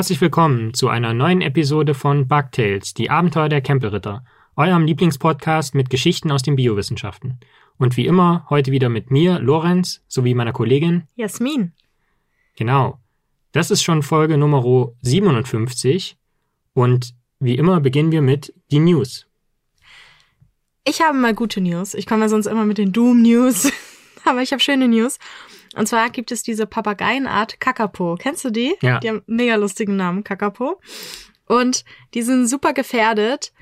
Herzlich willkommen zu einer neuen Episode von Bugtails, die Abenteuer der Campelritter, eurem Lieblingspodcast mit Geschichten aus den Biowissenschaften. Und wie immer heute wieder mit mir, Lorenz, sowie meiner Kollegin Jasmin. Genau. Das ist schon Folge Nummer 57 und wie immer beginnen wir mit die News. Ich habe mal gute News. Ich komme ja sonst immer mit den Doom-News. Aber ich habe schöne News. Und zwar gibt es diese Papageienart Kakapo. Kennst du die? Ja. Die haben einen mega lustigen Namen, Kakapo. Und die sind super gefährdet.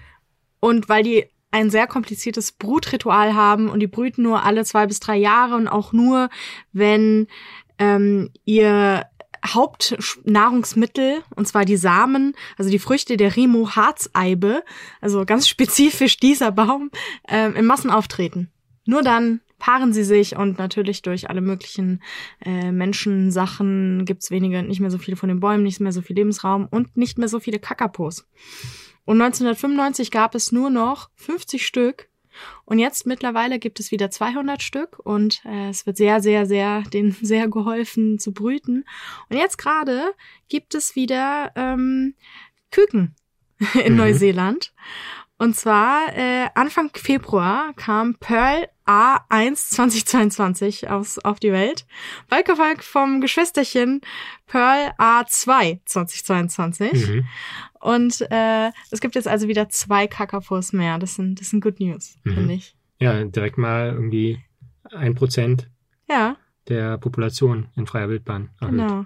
Und weil die ein sehr kompliziertes Brutritual haben und die brüten nur alle zwei bis drei Jahre und auch nur, wenn ähm, ihr Hauptnahrungsmittel, und zwar die Samen, also die Früchte der Rimo Harzeibe, also ganz spezifisch dieser Baum, ähm, in Massen auftreten. Nur dann paaren sie sich und natürlich durch alle möglichen äh, Menschensachen gibt's weniger, nicht mehr so viele von den Bäumen, nicht mehr so viel Lebensraum und nicht mehr so viele Kakapos. Und 1995 gab es nur noch 50 Stück und jetzt mittlerweile gibt es wieder 200 Stück und äh, es wird sehr, sehr, sehr, denen sehr geholfen zu brüten. Und jetzt gerade gibt es wieder ähm, Küken in Mhm. Neuseeland. Und zwar äh, Anfang Februar kam Pearl A1 2022 aus, auf die Welt, bald gefolgt vom Geschwisterchen Pearl A2 2022. Mhm. Und äh, es gibt jetzt also wieder zwei Kakapos mehr. Das sind, das sind good news, Mhm. finde ich. Ja, direkt mal irgendwie ein Prozent Ja, der Population in freier Wildbahn erhöht. genau.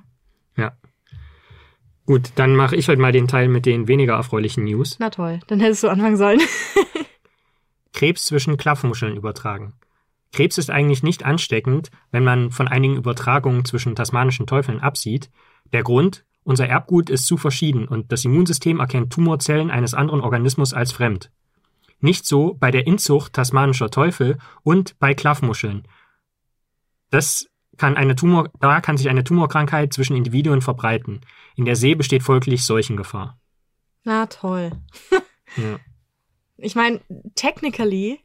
Ja. Gut, dann mache ich heute mal den Teil mit den weniger erfreulichen News. Na toll, dann hättest du anfangen sollen. Krebs zwischen Klaffmuscheln übertragen. Krebs ist eigentlich nicht ansteckend, wenn man von einigen Übertragungen zwischen tasmanischen Teufeln absieht. Der Grund, unser Erbgut ist zu verschieden und das Immunsystem erkennt Tumorzellen eines anderen Organismus als fremd. Nicht so bei der Inzucht tasmanischer Teufel und bei Klaffmuscheln. Das kann eine Tumor, da kann sich eine Tumorkrankheit zwischen Individuen verbreiten. In der See besteht folglich Seuchengefahr. Na toll. Ja. Ich meine, technically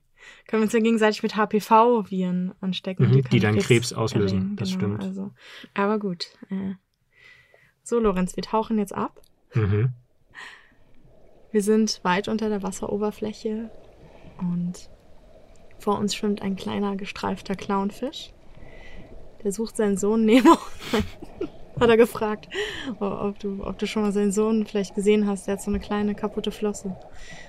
können wir uns ja gegenseitig mit HPV-Viren anstecken. Mhm, die können dann Krebs auslösen, erregen, das stimmt. Also, aber gut. Äh. So, Lorenz, wir tauchen jetzt ab. Mhm. Wir sind weit unter der Wasseroberfläche und vor uns schwimmt ein kleiner gestreifter Clownfisch. Der sucht seinen Sohn Nemo. Hat er gefragt, ob du, ob du schon mal seinen Sohn vielleicht gesehen hast. Der hat so eine kleine kaputte Flosse.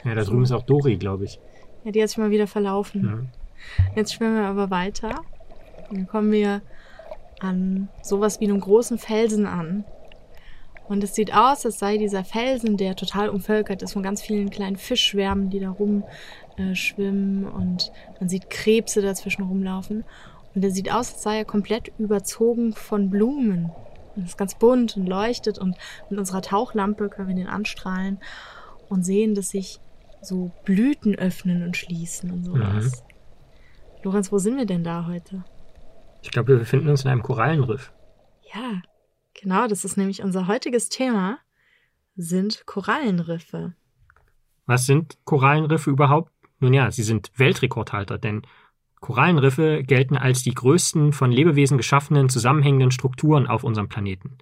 Ja, da drüben ist auch Dori, glaube ich. Ja, die hat sich mal wieder verlaufen. Ja. Jetzt schwimmen wir aber weiter. Dann kommen wir an sowas wie einem großen Felsen an. Und es sieht aus, als sei dieser Felsen, der total umvölkert ist von ganz vielen kleinen Fischschwärmen, die da rum äh, schwimmen und man sieht Krebse dazwischen rumlaufen. Und der sieht aus, als sei er komplett überzogen von Blumen. Und ist ganz bunt und leuchtet und mit unserer Tauchlampe können wir den anstrahlen und sehen, dass sich so Blüten öffnen und schließen und sowas. Lorenz, wo sind wir denn da heute? Ich glaube, wir befinden uns in einem Korallenriff. Ja, genau, das ist nämlich unser heutiges Thema, sind Korallenriffe. Was sind Korallenriffe überhaupt? Nun ja, sie sind Weltrekordhalter, denn Korallenriffe gelten als die größten von Lebewesen geschaffenen zusammenhängenden Strukturen auf unserem Planeten.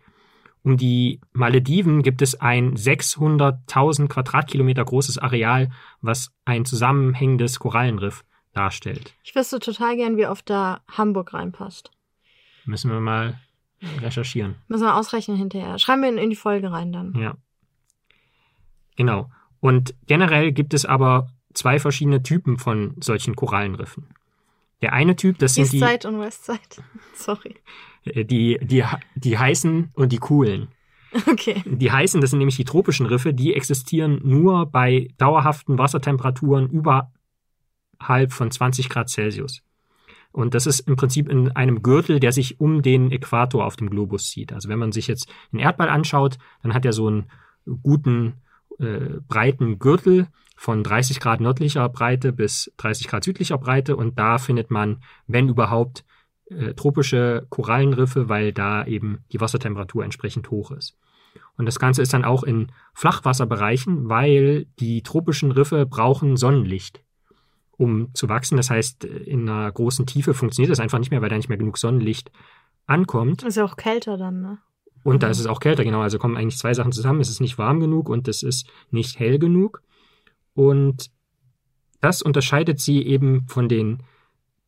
Um die Malediven gibt es ein 600.000 Quadratkilometer großes Areal, was ein zusammenhängendes Korallenriff darstellt. Ich wüsste total gern, wie oft da Hamburg reinpasst. Müssen wir mal recherchieren. Müssen wir ausrechnen hinterher. Schreiben wir in, in die Folge rein dann. Ja. Genau. Und generell gibt es aber zwei verschiedene Typen von solchen Korallenriffen. Der eine Typ, das sind die, Eastside und Westside. Sorry. äh, die, die, die heißen und die coolen. Okay. Die heißen, das sind nämlich die tropischen Riffe, die existieren nur bei dauerhaften Wassertemperaturen überhalb von 20 Grad Celsius. Und das ist im Prinzip in einem Gürtel, der sich um den Äquator auf dem Globus zieht. Also wenn man sich jetzt den Erdball anschaut, dann hat er so einen guten, äh, breiten Gürtel von 30 Grad nördlicher Breite bis 30 Grad südlicher Breite. Und da findet man, wenn überhaupt, äh, tropische Korallenriffe, weil da eben die Wassertemperatur entsprechend hoch ist. Und das Ganze ist dann auch in Flachwasserbereichen, weil die tropischen Riffe brauchen Sonnenlicht, um zu wachsen. Das heißt, in einer großen Tiefe funktioniert das einfach nicht mehr, weil da nicht mehr genug Sonnenlicht ankommt. Ist ja auch kälter dann, ne? Und da ist es auch kälter, genau. Also kommen eigentlich zwei Sachen zusammen. Es ist nicht warm genug und es ist nicht hell genug. Und das unterscheidet sie eben von den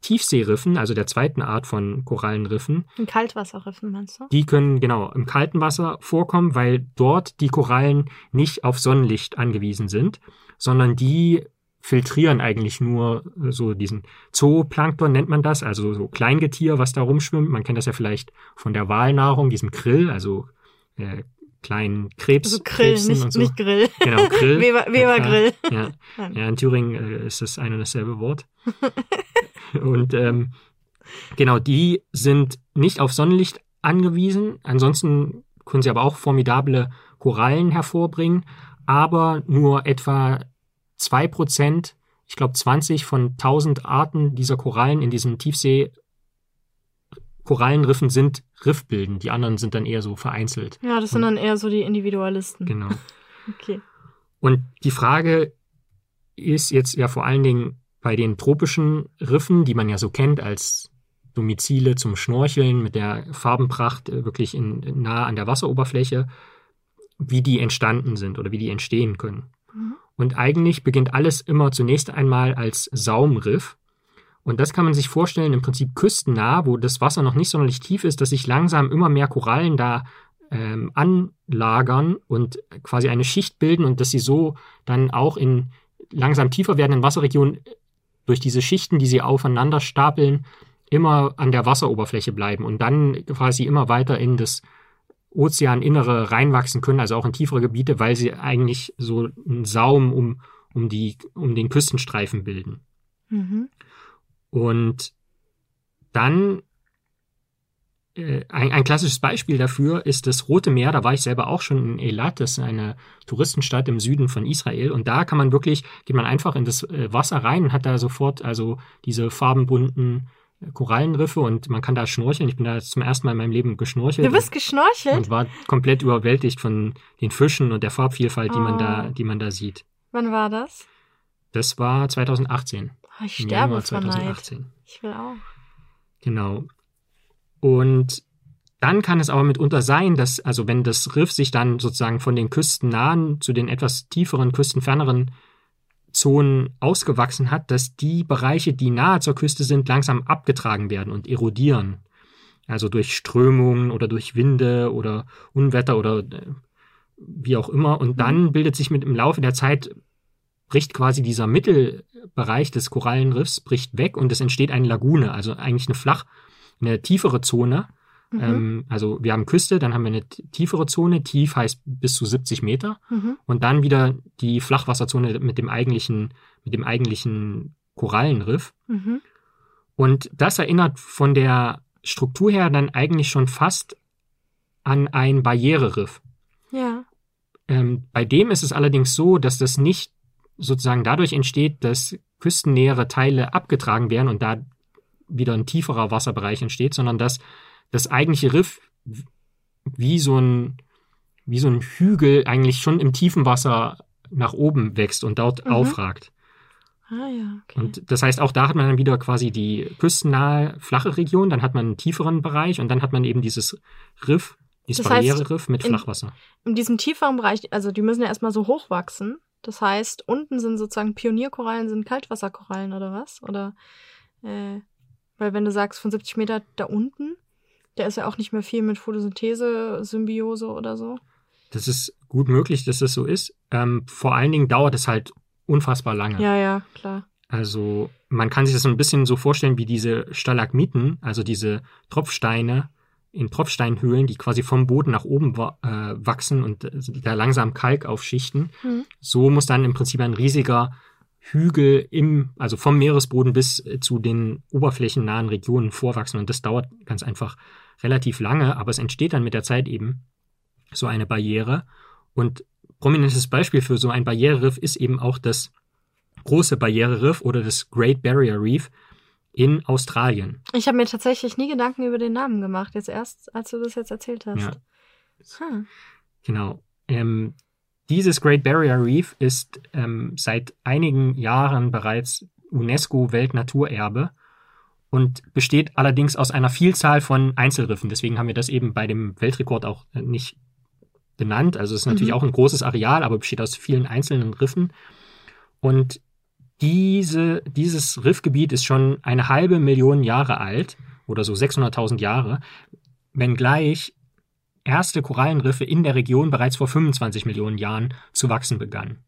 Tiefseeriffen, also der zweiten Art von Korallenriffen. In Kaltwasserriffen meinst du? Die können genau im kalten Wasser vorkommen, weil dort die Korallen nicht auf Sonnenlicht angewiesen sind, sondern die filtrieren eigentlich nur so diesen Zooplankton nennt man das, also so Kleingetier, was da rumschwimmt. Man kennt das ja vielleicht von der Walnahrung, diesem Krill, also äh, kleinen Krebs. Also Grill, Krebsen nicht, und so. nicht Grill. Genau, Grill. Weber, Weber Ja, Grill. Ja, ja, in Thüringen äh, ist das ein und dasselbe Wort. und ähm, genau, die sind nicht auf Sonnenlicht angewiesen. Ansonsten können sie aber auch formidable Korallen hervorbringen, aber nur etwa zwei Prozent, ich glaube 20 von 1000 Arten dieser Korallen in diesen Tiefsee Korallenriffen sind riffbildend. Die anderen sind dann eher so vereinzelt. Ja, das sind dann eher so die Individualisten. Genau. Okay. Und die Frage ist jetzt ja vor allen Dingen bei den tropischen Riffen, die man ja so kennt als Domizile zum Schnorcheln mit der Farbenpracht äh, wirklich in, nah an der Wasseroberfläche, wie die entstanden sind oder wie die entstehen können. Mhm. Und eigentlich beginnt alles immer zunächst einmal als Saumriff. Und das kann man sich vorstellen, im Prinzip küstennah, wo das Wasser noch nicht sonderlich tief ist, dass sich langsam immer mehr Korallen da ähm, anlagern und quasi eine Schicht bilden und dass sie so dann auch in langsam tiefer werdenden Wasserregionen durch diese Schichten, die sie aufeinander stapeln, immer an der Wasseroberfläche bleiben und dann quasi immer weiter in das Ozeaninnere reinwachsen können, also auch in tiefere Gebiete, weil sie eigentlich so einen Saum um, um, die, um den Küstenstreifen bilden. Mhm. Und dann äh, ein, ein klassisches Beispiel dafür ist das Rote Meer. Da war ich selber auch schon in Eilat, das ist eine Touristenstadt im Süden von Israel. Und da kann man wirklich, geht man einfach in das äh, Wasser rein und hat da sofort also diese farbenbunten äh, Korallenriffe und man kann da schnorcheln. Ich bin da zum ersten Mal in meinem Leben geschnorchelt. Du bist geschnorchelt? und war komplett überwältigt von den Fischen und der Farbvielfalt, die man Oh. da, die man da sieht. Wann war das? Das war 2018. Oh, ich sterbe Januar vor Neid. 2018. Ich will auch. Genau. Und dann kann es aber mitunter sein, dass, also wenn das Riff sich dann sozusagen von den küstennahen zu den etwas tieferen, küstenferneren Zonen ausgewachsen hat, dass die Bereiche, die nahe zur Küste sind, langsam abgetragen werden und erodieren. Also durch Strömungen oder durch Winde oder Unwetter oder äh, wie auch immer. Und dann bildet sich mit im Laufe der Zeit bricht quasi dieser Mittelbereich des Korallenriffs bricht weg und es entsteht eine Lagune, also eigentlich eine flach, eine tiefere Zone. Mhm. Ähm, also wir haben Küste, dann haben wir eine tiefere Zone, tief heißt bis zu 70 Meter Mhm. und dann wieder die Flachwasserzone mit dem eigentlichen, mit dem eigentlichen Korallenriff. Mhm. Und das erinnert von der Struktur her dann eigentlich schon fast an ein Barriereriff. Ja. Ähm, bei dem ist es allerdings so, dass das nicht sozusagen dadurch entsteht, dass küstennähere Teile abgetragen werden und da wieder ein tieferer Wasserbereich entsteht, sondern dass das eigentliche Riff wie so ein, wie so ein Hügel eigentlich schon im tiefen Wasser nach oben wächst und dort Mhm. aufragt. Ah ja, okay. Und das heißt, auch da hat man dann wieder quasi die küstennahe, flache Region, dann hat man einen tieferen Bereich und dann hat man eben dieses Riff, dieses Das heißt, Barriereriff mit in- Flachwasser. in diesem tieferen Bereich, also die müssen ja erstmal so hoch wachsen. Das heißt, unten sind sozusagen Pionierkorallen, sind Kaltwasserkorallen oder was? Oder äh, weil wenn du sagst von 70 Meter da unten, da ist ja auch nicht mehr viel mit Photosynthese, Symbiose oder so. Das ist gut möglich, dass das so ist. Ähm, vor allen Dingen dauert es halt unfassbar lange. Ja, ja, klar. Also man kann sich das so ein bisschen so vorstellen wie diese Stalagmiten, also diese Tropfsteine in Tropfsteinhöhlen, die quasi vom Boden nach oben wa äh, wachsen und äh, da langsam Kalk aufschichten. Mhm. So muss dann im Prinzip ein riesiger Hügel im, also vom Meeresboden bis äh, zu den oberflächennahen Regionen vorwachsen. Und das dauert ganz einfach relativ lange, aber es entsteht dann mit der Zeit eben so eine Barriere. Und prominentes Beispiel für so ein Barriereriff ist eben auch das große Barriereriff oder das Great Barrier Reef in Australien. Ich habe mir tatsächlich nie Gedanken über den Namen gemacht, jetzt erst, als du das jetzt erzählt hast. Ja. Hm. Genau. Ähm, dieses Great Barrier Reef ist ähm, seit einigen Jahren bereits UNESCO-Weltnaturerbe und besteht allerdings aus einer Vielzahl von Einzelriffen. Deswegen haben wir das eben bei dem Weltrekord auch nicht benannt. Also es ist natürlich Mhm. auch ein großes Areal, aber besteht aus vielen einzelnen Riffen. Und diese, dieses Riffgebiet ist schon eine halbe Million Jahre alt oder so 600.000 Jahre, wenngleich erste Korallenriffe in der Region bereits vor 25 Millionen Jahren zu wachsen begannen.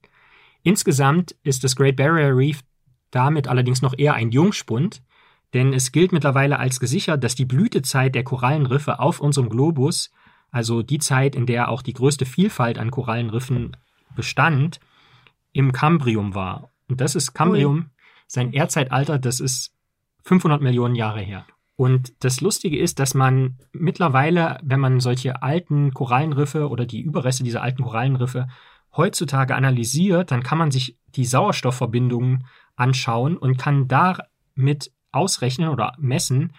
Insgesamt ist das Great Barrier Reef damit allerdings noch eher ein Jungspund, denn es gilt mittlerweile als gesichert, dass die Blütezeit der Korallenriffe auf unserem Globus, also die Zeit, in der auch die größte Vielfalt an Korallenriffen bestand, im Kambrium war. Und das ist Kambrium, sein Erdzeitalter, das ist 500 Millionen Jahre her. Und das Lustige ist, dass man mittlerweile, wenn man solche alten Korallenriffe oder die Überreste dieser alten Korallenriffe heutzutage analysiert, dann kann man sich die Sauerstoffverbindungen anschauen und kann damit ausrechnen oder messen,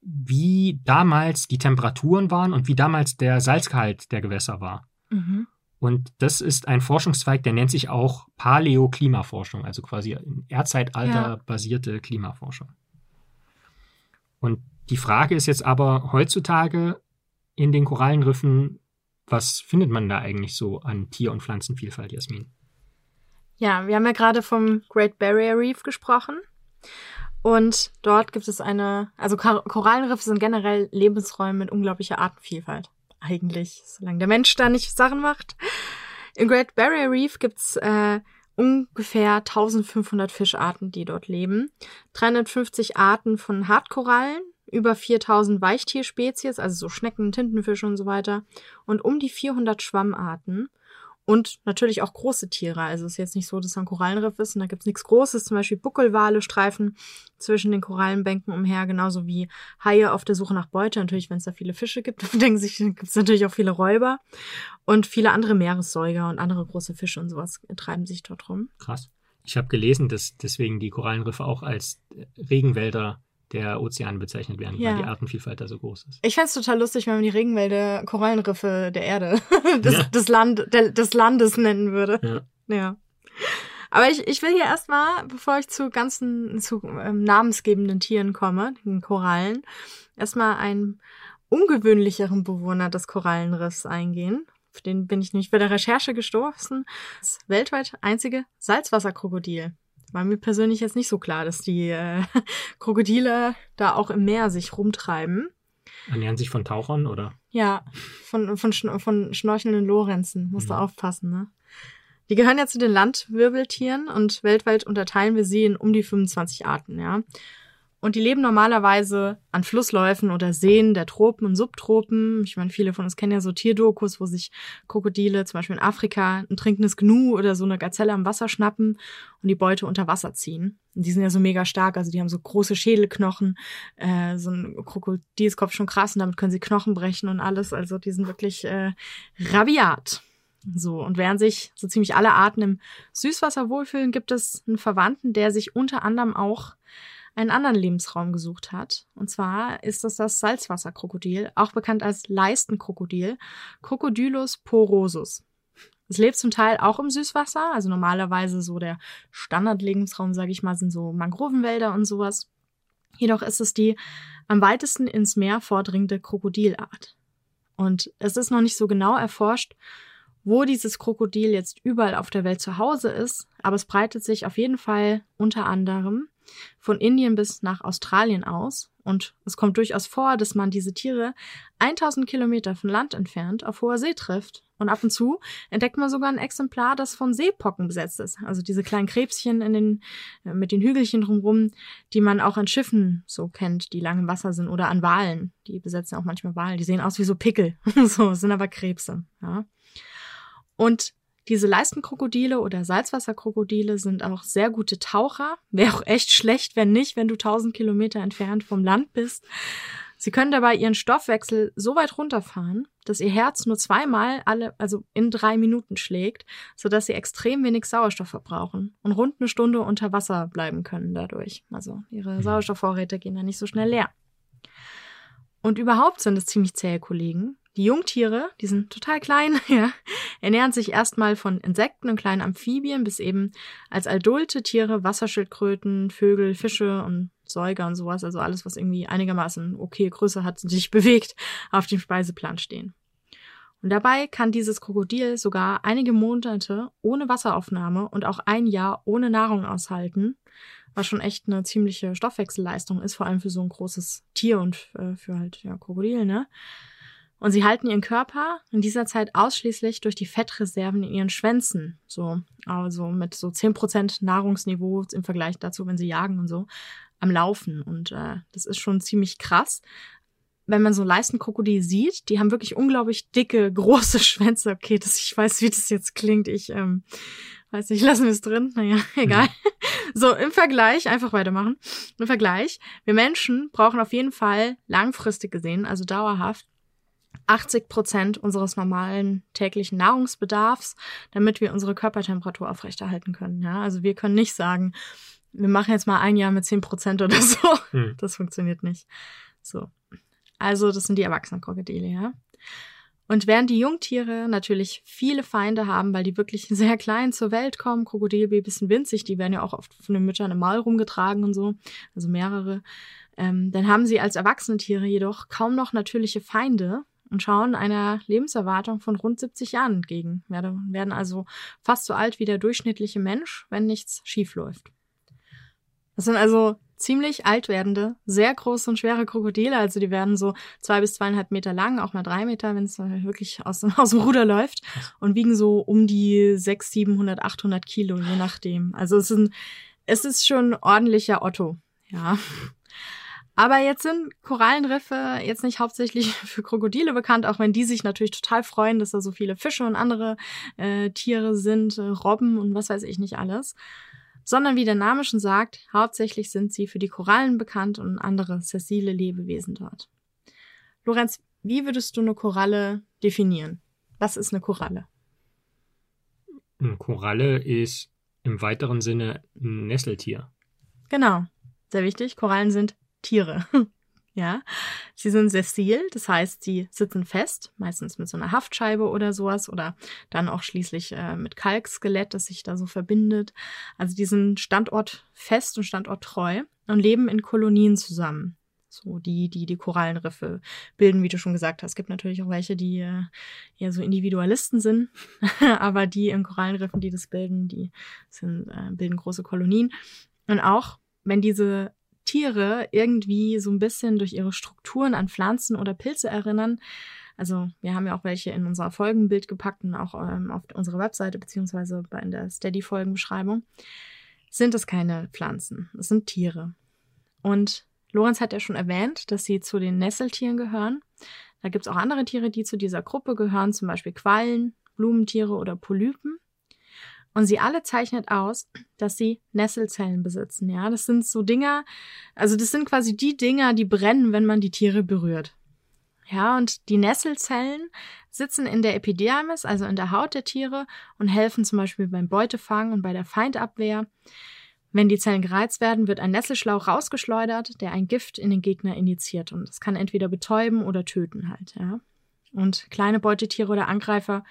wie damals die Temperaturen waren und wie damals der Salzgehalt der Gewässer war. Mhm. Und das ist ein Forschungszweig, der nennt sich auch Paläoklimaforschung, also quasi in Erdzeitalter Ja. basierte Klimaforschung. Und die Frage ist jetzt aber heutzutage in den Korallenriffen, was findet man da eigentlich so an Tier- und Pflanzenvielfalt, Jasmin? Ja, wir haben ja gerade vom Great Barrier Reef gesprochen. Und dort gibt es eine, also Kor- Korallenriffe sind generell Lebensräume mit unglaublicher Artenvielfalt. Eigentlich, solange der Mensch da nicht Sachen macht. Im Great Barrier Reef gibt's äh, ungefähr 1500 Fischarten, die dort leben. 350 Arten von Hartkorallen, über 4000 Weichtierspezies, also so Schnecken, Tintenfische und so weiter. Und um die 400 Schwammarten. Und natürlich auch große Tiere. Also es ist jetzt nicht so, dass es ein Korallenriff ist und da gibt's nichts Großes. Zum Beispiel Buckelwale streifen zwischen den Korallenbänken umher, genauso wie Haie auf der Suche nach Beute. Natürlich, wenn es da viele Fische gibt, denken sich, gibt's natürlich auch viele Räuber. Und viele andere Meeressäuger und andere große Fische und sowas treiben sich dort rum. Krass. Ich habe gelesen, dass deswegen die Korallenriffe auch als Regenwälder der Ozeane bezeichnet werden, Ja. weil die Artenvielfalt da so groß ist. Ich fänd's total lustig, wenn man die Regenwälder Korallenriffe der Erde des, Ja. des, Land, der, des Landes nennen würde. Ja. Ja. Aber ich, ich will hier erstmal, bevor ich zu ganzen, zu ähm, namensgebenden Tieren komme, den Korallen, erstmal einen ungewöhnlicheren Bewohner des Korallenriffs eingehen. Auf den bin ich nämlich bei der Recherche gestoßen. Das weltweit einzige Salzwasserkrokodil. War mir persönlich jetzt nicht so klar, dass die äh, Krokodile da auch im Meer sich rumtreiben. Ernähren sich von Tauchern oder? Ja, von, von, von schnorchelnden Lorenzen. Musst du Mhm. aufpassen, ne? Die gehören ja zu den Landwirbeltieren und weltweit unterteilen wir sie in um die 25 Arten, ja. Und die leben normalerweise an Flussläufen oder Seen der Tropen und Subtropen. Ich meine, viele von uns kennen ja so Tierdokus, wo sich Krokodile zum Beispiel in Afrika ein trinkendes Gnu oder so eine Gazelle am Wasser schnappen und die Beute unter Wasser ziehen. Und die sind ja so mega stark, also die haben so große Schädelknochen, äh, so ein Krokodilskopf schon krass und damit können sie Knochen brechen und alles. Also die sind wirklich äh, rabiat. So, und während sich so ziemlich alle Arten im Süßwasser wohlfühlen, gibt es einen Verwandten, der sich unter anderem auch einen anderen Lebensraum gesucht hat. Und zwar ist das das Salzwasserkrokodil, auch bekannt als Leistenkrokodil, Crocodylus porosus. Es lebt zum Teil auch im Süßwasser, also normalerweise so der Standardlebensraum, sage ich mal, sind so Mangrovenwälder und sowas. Jedoch ist es die am weitesten ins Meer vordringende Krokodilart. Und es ist noch nicht so genau erforscht, wo dieses Krokodil jetzt überall auf der Welt zu Hause ist, aber es breitet sich auf jeden Fall unter anderem von Indien bis nach Australien aus. Und es kommt durchaus vor, dass man diese Tiere 1000 Kilometer von Land entfernt auf hoher See trifft. Und ab und zu entdeckt man sogar ein Exemplar, das von Seepocken besetzt ist. Also diese kleinen Krebschen in den, äh, mit den Hügelchen drumrum, die man auch an Schiffen so kennt, die lang im Wasser sind oder an Walen. Die besetzen auch manchmal Walen. Die sehen aus wie so Pickel. so, sind aber Krebse. Ja. Und diese Leistenkrokodile oder Salzwasserkrokodile sind auch sehr gute Taucher. Wäre auch echt schlecht, wenn nicht, wenn du 1000 Kilometer entfernt vom Land bist. Sie können dabei ihren Stoffwechsel so weit runterfahren, dass ihr Herz nur zweimal alle, also in drei Minuten schlägt, sodass sie extrem wenig Sauerstoff verbrauchen und rund eine Stunde unter Wasser bleiben können dadurch. Also ihre Sauerstoffvorräte gehen dann nicht so schnell leer. Und überhaupt sind es ziemlich zähe Kollegen. Die Jungtiere, die sind total klein, ja, ernähren sich erstmal von Insekten und kleinen Amphibien bis eben als adulte Tiere Wasserschildkröten, Vögel, Fische und Säuger und sowas, also alles, was irgendwie einigermaßen okay Größe hat, sich bewegt, auf dem Speiseplan stehen. Und dabei kann dieses Krokodil sogar einige Monate ohne Wasseraufnahme und auch ein Jahr ohne Nahrung aushalten, was schon echt eine ziemliche Stoffwechselleistung ist, vor allem für so ein großes Tier und äh, für halt ja Krokodil, ne? Und sie halten ihren Körper in dieser Zeit ausschließlich durch die Fettreserven in ihren Schwänzen, so also mit so zehn Prozent Nahrungsniveau im Vergleich dazu, wenn sie jagen und so, am Laufen. Und äh, das ist schon ziemlich krass wenn man so Leistenkrokodil sieht, die haben wirklich unglaublich dicke, große Schwänze. Okay, das, ich weiß, wie das jetzt klingt. Ich ähm, weiß nicht, lassen wir es drin. Naja, egal. Mhm. So, im Vergleich, einfach weitermachen. Im Vergleich, wir Menschen brauchen auf jeden Fall langfristig gesehen, also dauerhaft, 80 Prozent unseres normalen täglichen Nahrungsbedarfs, damit wir unsere Körpertemperatur aufrechterhalten können. Ja, also wir können nicht sagen, wir machen jetzt mal ein Jahr mit 10 Prozent oder so. Hm. Das funktioniert nicht. So. Also das sind die erwachsenen Krokodile, ja. Und während die Jungtiere natürlich viele Feinde haben, weil die wirklich sehr klein zur Welt kommen, Krokodilbabys sind winzig, die werden ja auch oft von den Müttern im Maul rumgetragen und so, also mehrere, ähm, dann haben sie als erwachsene Tiere jedoch kaum noch natürliche Feinde und schauen einer Lebenserwartung von rund 70 Jahren entgegen, werden also fast so alt wie der durchschnittliche Mensch, wenn nichts schief läuft. Das sind also ziemlich alt werdende, sehr große und schwere Krokodile. Also die werden so zwei bis zweieinhalb Meter lang, auch mal drei Meter, wenn es wirklich aus, aus dem Ruder läuft. Und wiegen so um die sechs, siebenhundert, achthundert Kilo, je nachdem. Also es ist, ein, es ist schon ordentlicher Otto, ja. Aber jetzt sind Korallenriffe jetzt nicht hauptsächlich für Krokodile bekannt, auch wenn die sich natürlich total freuen, dass da so viele Fische und andere äh, Tiere sind, äh, Robben und was weiß ich nicht alles sondern wie der Name schon sagt, hauptsächlich sind sie für die Korallen bekannt und andere sessile Lebewesen dort. Lorenz, wie würdest du eine Koralle definieren? Was ist eine Koralle? Eine Koralle ist im weiteren Sinne ein Nesseltier. Genau, sehr wichtig. Korallen sind Tiere. Ja, sie sind sessil, das heißt, sie sitzen fest, meistens mit so einer Haftscheibe oder sowas oder dann auch schließlich äh, mit Kalkskelett, das sich da so verbindet. Also die sind standortfest und standorttreu und leben in Kolonien zusammen. So die, die die Korallenriffe bilden, wie du schon gesagt hast. Es gibt natürlich auch welche, die äh, eher so Individualisten sind, aber die in Korallenriffen, die das bilden, die sind, äh, bilden große Kolonien. Und auch wenn diese Tiere irgendwie so ein bisschen durch ihre Strukturen an Pflanzen oder Pilze erinnern. Also wir haben ja auch welche in unser Folgenbild gepackt und auch ähm, auf unserer Webseite beziehungsweise in der Steady-Folgenbeschreibung. Sind es keine Pflanzen, es sind Tiere. Und Lorenz hat ja schon erwähnt, dass sie zu den Nesseltieren gehören. Da gibt es auch andere Tiere, die zu dieser Gruppe gehören, zum Beispiel Quallen, Blumentiere oder Polypen. Und sie alle zeichnet aus, dass sie Nesselzellen besitzen. Ja, das sind so Dinger, also das sind quasi die Dinger, die brennen, wenn man die Tiere berührt. Ja, und die Nesselzellen sitzen in der Epidermis, also in der Haut der Tiere, und helfen zum Beispiel beim Beutefang und bei der Feindabwehr. Wenn die Zellen gereizt werden, wird ein Nesselschlauch rausgeschleudert, der ein Gift in den Gegner injiziert. Und das kann entweder betäuben oder töten halt, ja. Und kleine Beutetiere oder Angreifer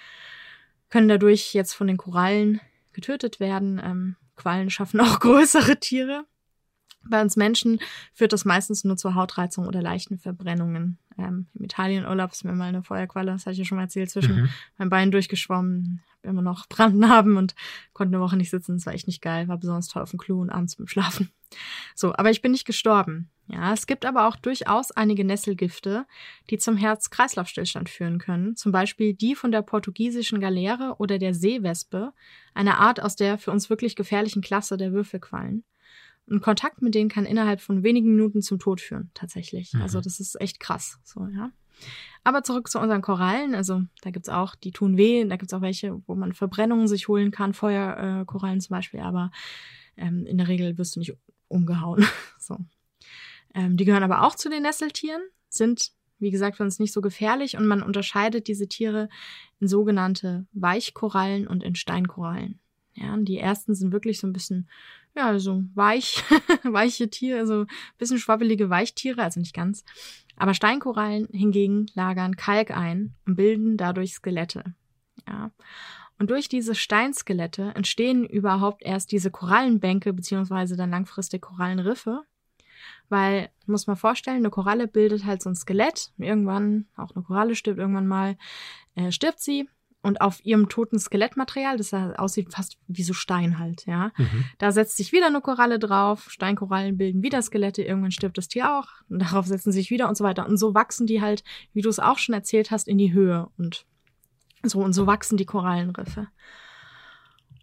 können dadurch jetzt von den Korallen getötet werden. Ähm, Quallen schaffen auch größere Tiere. Bei uns Menschen führt das meistens nur zur Hautreizung oder leichten Verbrennungen. Ähm, Im Italienurlaub ist mir mal eine Feuerqualle, das hatte ich ja schon mal erzählt, zwischen mhm. meinen Beinen durchgeschwommen. Hab immer noch Brandnarben und konnte eine Woche nicht sitzen. Das war echt nicht geil. War besonders toll auf dem Klo und abends beim Schlafen. So, aber ich bin nicht gestorben. Ja, es gibt aber auch durchaus einige Nesselgifte, die zum Herz-Kreislauf-Stillstand führen können. Zum Beispiel die von der portugiesischen Galeere oder der Seewespe, eine Art aus der für uns wirklich gefährlichen Klasse der Würfelquallen. Und Kontakt mit denen kann innerhalb von wenigen Minuten zum Tod führen, tatsächlich. Mhm. Also das ist echt krass. So, ja. Aber zurück zu unseren Korallen. Also da gibt's auch, die tun weh, da gibt's auch welche, wo man Verbrennungen sich holen kann, Feuerkorallen äh, zum Beispiel, aber ähm, in der Regel wirst du nicht umgehauen. so. Ähm, die gehören aber auch zu den Nesseltieren, sind, wie gesagt, für uns nicht so gefährlich und man unterscheidet diese Tiere in sogenannte Weichkorallen und in Steinkorallen. Ja, die ersten sind wirklich so ein bisschen ja, so weich, weiche Tiere, also bisschen schwabbelige Weichtiere, also nicht ganz. Aber Steinkorallen hingegen lagern Kalk ein und bilden dadurch Skelette. Ja. Und durch diese Steinskelette entstehen überhaupt erst diese Korallenbänke beziehungsweise dann langfristig Korallenriffe. weil, muss man vorstellen, eine Koralle bildet halt so ein Skelett. Irgendwann, auch eine Koralle stirbt irgendwann mal, äh, stirbt sie. Und auf ihrem toten Skelettmaterial, das aussieht fast wie so Stein halt, ja. Mhm. Da setzt sich wieder eine Koralle drauf, Steinkorallen bilden wieder Skelette, irgendwann stirbt das Tier auch, und darauf setzen sich wieder und so weiter. Und so wachsen die halt, wie du es auch schon erzählt hast, in die Höhe und so und so wachsen die Korallenriffe.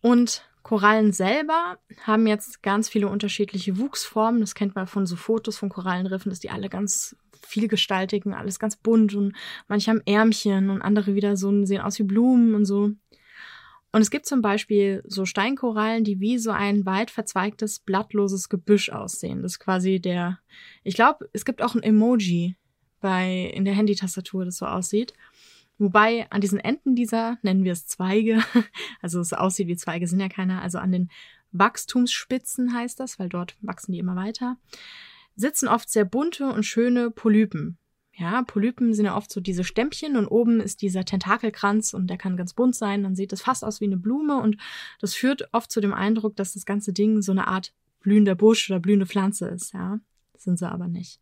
Und Korallen selber haben jetzt ganz viele unterschiedliche Wuchsformen. Das kennt man von so Fotos von Korallenriffen, dass die alle ganz vielgestaltigen, alles ganz bunt und manche haben Ärmchen und andere wieder so sehen aus wie Blumen und so. Und es gibt zum Beispiel so Steinkorallen, die wie so ein weit verzweigtes, blattloses Gebüsch aussehen. Das ist quasi der, ich glaube, es gibt auch ein Emoji bei, in der Handytastatur, das so aussieht. Wobei an diesen Enden dieser, nennen wir es Zweige, also es aussieht wie Zweige, sind ja keine, also an den Wachstumsspitzen heißt das, weil dort wachsen die immer weiter, sitzen oft sehr bunte und schöne Polypen. Ja, Polypen sind ja oft so diese Stämmchen und oben ist dieser Tentakelkranz und der kann ganz bunt sein. Dann sieht es fast aus wie eine Blume und das führt oft zu dem Eindruck, dass das ganze Ding so eine Art blühender Busch oder blühende Pflanze ist. Ja, sind sie aber nicht.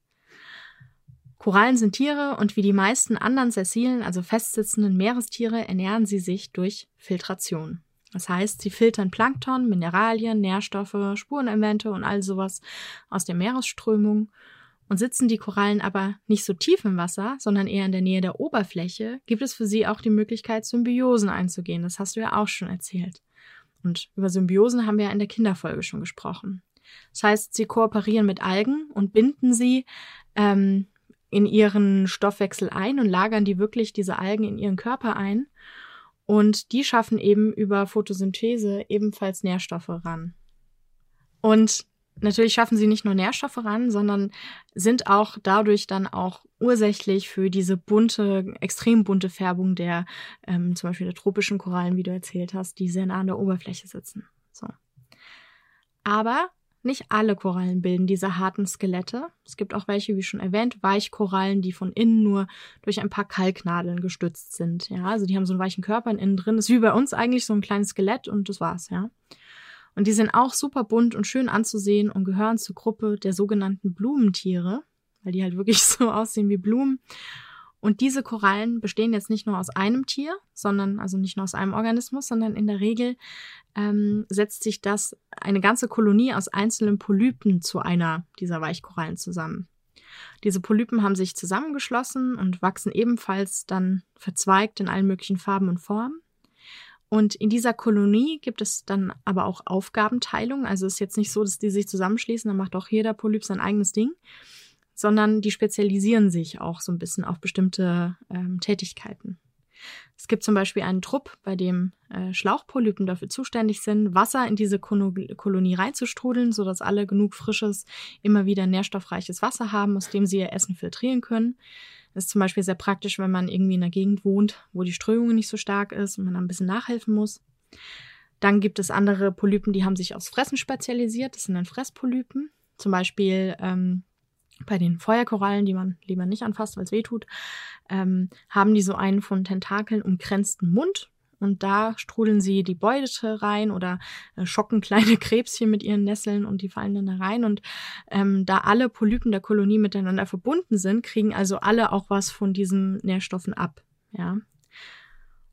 Korallen sind Tiere und wie die meisten anderen sessilen, also festsitzenden Meerestiere, ernähren sie sich durch Filtration. Das heißt, sie filtern Plankton, Mineralien, Nährstoffe, Spurenelemente und all sowas aus der Meeresströmung. Und sitzen die Korallen aber nicht so tief im Wasser, sondern eher in der Nähe der Oberfläche, gibt es für sie auch die Möglichkeit, Symbiosen einzugehen. Das hast du ja auch schon erzählt. Und über Symbiosen haben wir ja in der Kinderfolge schon gesprochen. Das heißt, sie kooperieren mit Algen und binden sie ähm, in ihren Stoffwechsel ein und lagern die wirklich diese Algen in ihren Körper ein. Und die schaffen eben über Photosynthese ebenfalls Nährstoffe ran. Und natürlich schaffen sie nicht nur Nährstoffe ran, sondern sind auch dadurch dann auch ursächlich für diese bunte, extrem bunte Färbung der ähm, zum Beispiel der tropischen Korallen, wie du erzählt hast, die sehr nah an der Oberfläche sitzen. So. Aber nicht alle Korallen bilden diese harten Skelette. Es gibt auch welche, wie schon erwähnt, Weichkorallen, die von innen nur durch ein paar Kalknadeln gestützt sind. Ja, also die haben so einen weichen Körper innen drin. Das ist wie bei uns eigentlich so ein kleines Skelett und das war's, ja. Und die sind auch super bunt und schön anzusehen und gehören zur Gruppe der sogenannten Blumentiere, weil die halt wirklich so aussehen wie Blumen. Und diese Korallen bestehen jetzt nicht nur aus einem Tier, sondern also nicht nur aus einem Organismus, sondern in der Regel ähm, setzt sich das eine ganze Kolonie aus einzelnen Polypen zu einer dieser Weichkorallen zusammen. Diese Polypen haben sich zusammengeschlossen und wachsen ebenfalls dann verzweigt in allen möglichen Farben und Formen. Und in dieser Kolonie gibt es dann aber auch Aufgabenteilung. Also ist jetzt nicht so, dass die sich zusammenschließen, dann macht auch jeder Polyp sein eigenes Ding, sondern die spezialisieren sich auch so ein bisschen auf bestimmte ähm, Tätigkeiten. Es gibt zum Beispiel einen Trupp, bei dem äh, Schlauchpolypen dafür zuständig sind, Wasser in diese Kolonie reinzustrudeln, sodass alle genug frisches, immer wieder nährstoffreiches Wasser haben, aus dem sie ihr Essen filtrieren können. Das ist zum Beispiel sehr praktisch, wenn man irgendwie in einer Gegend wohnt, wo die Strömung nicht so stark ist und man ein bisschen nachhelfen muss. Dann gibt es andere Polypen, die haben sich aufs Fressen spezialisiert. Das sind dann Fresspolypen. Zum Beispiel ähm, bei den Feuerkorallen, die man lieber nicht anfasst, weil es weh tut, ähm, haben die so einen von Tentakeln umkränzten Mund. Und da strudeln sie die Beute rein oder äh, schocken kleine Krebschen mit ihren Nesseln und die fallen dann da rein. Und ähm, da alle Polypen der Kolonie miteinander verbunden sind, kriegen also alle auch was von diesen Nährstoffen ab. Ja.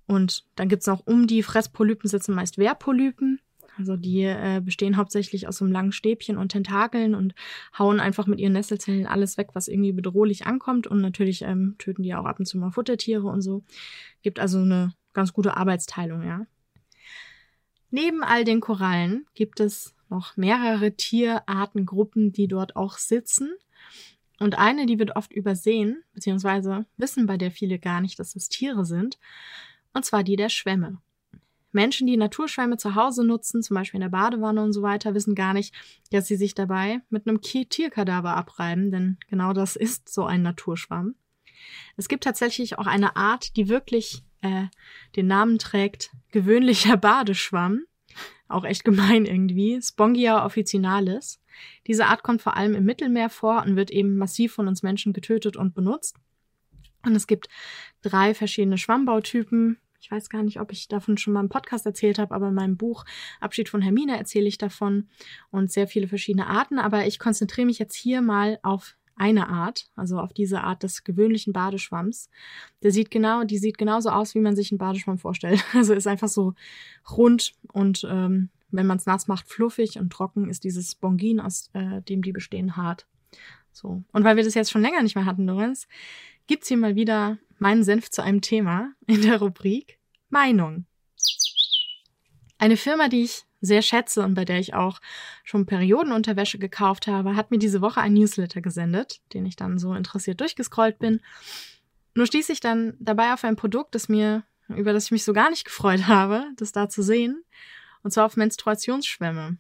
Und dann gibt's noch um die Fresspolypen sitzen meist Wehrpolypen. Also die äh, bestehen hauptsächlich aus so einem langen Stäbchen und Tentakeln und hauen einfach mit ihren Nesselzellen alles weg, was irgendwie bedrohlich ankommt. Und natürlich ähm, töten die auch ab und zu mal Futtertiere und so. Gibt also eine ganz gute Arbeitsteilung, ja. Neben all den Korallen gibt es noch mehrere Tierartengruppen, die dort auch sitzen. Und eine, die wird oft übersehen, beziehungsweise wissen bei der viele gar nicht, dass es Tiere sind, und zwar die der Schwämme. Menschen, die Naturschwämme zu Hause nutzen, zum Beispiel in der Badewanne und so weiter, wissen gar nicht, dass sie sich dabei mit einem Tierkadaver abreiben, denn genau das ist so ein Naturschwamm. Es gibt tatsächlich auch eine Art, die wirklich äh, den Namen trägt, gewöhnlicher Badeschwamm. Auch echt gemein irgendwie. Spongia officinalis. Diese Art kommt vor allem im Mittelmeer vor und wird eben massiv von uns Menschen getötet und benutzt. Und es gibt drei verschiedene Schwammbautypen, Ich weiß gar nicht, ob ich davon schon mal im Podcast erzählt habe, aber in meinem Buch Abschied von Hermine erzähle ich davon und sehr viele verschiedene Arten. Aber ich konzentriere mich jetzt hier mal auf eine Art, also auf diese Art des gewöhnlichen Badeschwamms. Der sieht genau, die sieht genauso aus, wie man sich einen Badeschwamm vorstellt. Also ist einfach so rund und ähm, wenn man es nass macht, fluffig und trocken ist dieses Bongin, aus äh, dem die bestehen, hart. So. Und weil wir das jetzt schon länger nicht mehr hatten, Lorenz, gibt's hier mal wieder meinen Senf zu einem Thema in der Rubrik Meinung. Eine Firma, die ich sehr schätze und bei der ich auch schon Periodenunterwäsche gekauft habe, hat mir diese Woche ein Newsletter gesendet, den ich dann so interessiert durchgescrollt bin. Nur stieß ich dann dabei auf ein Produkt, das mir, über das ich mich so gar nicht gefreut habe, das da zu sehen, und zwar auf Menstruationsschwämme.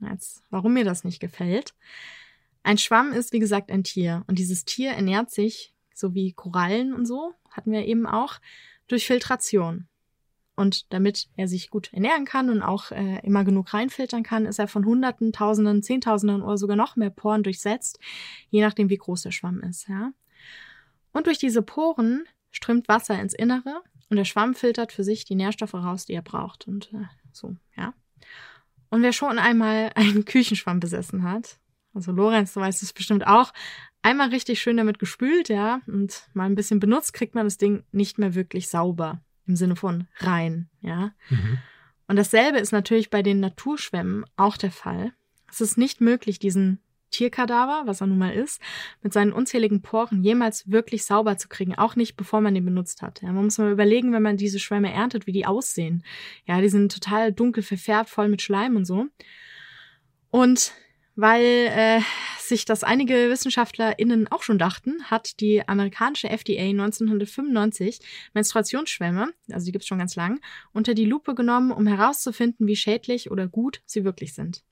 Jetzt, warum mir das nicht gefällt. Ein Schwamm ist, wie gesagt, ein Tier. Und dieses Tier ernährt sich, so wie Korallen und so, hatten wir eben auch, durch Filtration. Und damit er sich gut ernähren kann und auch äh, immer genug reinfiltern kann, ist er von Hunderten, Tausenden, Zehntausenden oder sogar noch mehr Poren durchsetzt, je nachdem, wie groß der Schwamm ist. Ja? Und durch diese Poren strömt Wasser ins Innere und der Schwamm filtert für sich die Nährstoffe raus, die er braucht. Und äh, so, ja. Und wer schon einmal einen Küchenschwamm besessen hat, also Lorenz, du weißt es bestimmt auch, einmal richtig schön damit gespült, ja, und mal ein bisschen benutzt, kriegt man das Ding nicht mehr wirklich sauber. Im Sinne von rein, ja. Mhm. Und dasselbe ist natürlich bei den Naturschwämmen auch der Fall. Es ist nicht möglich, diesen Tierkadaver, was er nun mal ist, mit seinen unzähligen Poren jemals wirklich sauber zu kriegen, auch nicht bevor man den benutzt hat. Ja, man muss mal überlegen, wenn man diese Schwämme erntet, wie die aussehen. Ja, die sind total dunkel verfärbt, voll mit Schleim und so. Und weil äh, sich das einige WissenschaftlerInnen auch schon dachten, hat die amerikanische FDA 1995 Menstruationsschwämme, also die gibt's schon ganz lang, unter die Lupe genommen, um herauszufinden, wie schädlich oder gut sie wirklich sind.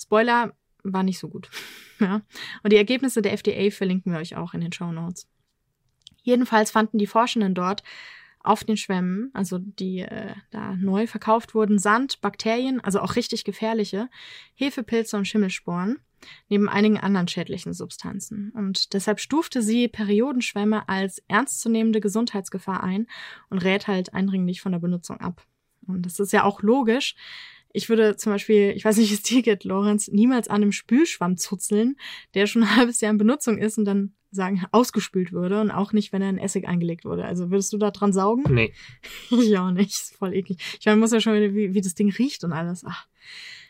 Spoiler, war nicht so gut. ja. Und die Ergebnisse der FDA verlinken wir euch auch in den Show Notes. Jedenfalls fanden die Forschenden dort auf den Schwämmen, also die äh, da neu verkauft wurden, Sand, Bakterien, also auch richtig gefährliche, Hefepilze und Schimmelsporen, neben einigen anderen schädlichen Substanzen. Und deshalb stufte sie Periodenschwämme als ernstzunehmende Gesundheitsgefahr ein und rät halt eindringlich von der Benutzung ab. Und das ist ja auch logisch, ich würde zum Beispiel, ich weiß nicht, wie es dir geht, Lorenz, niemals an einem Spülschwamm zuzeln, der schon ein halbes Jahr in Benutzung ist und dann sagen, ausgespült würde und auch nicht, wenn er in Essig eingelegt wurde. Also würdest du da dran saugen? Nee. ich auch nicht. Ist voll eklig. Ich meine, man muss ja schon wieder, wie, wie das Ding riecht und alles. Ach.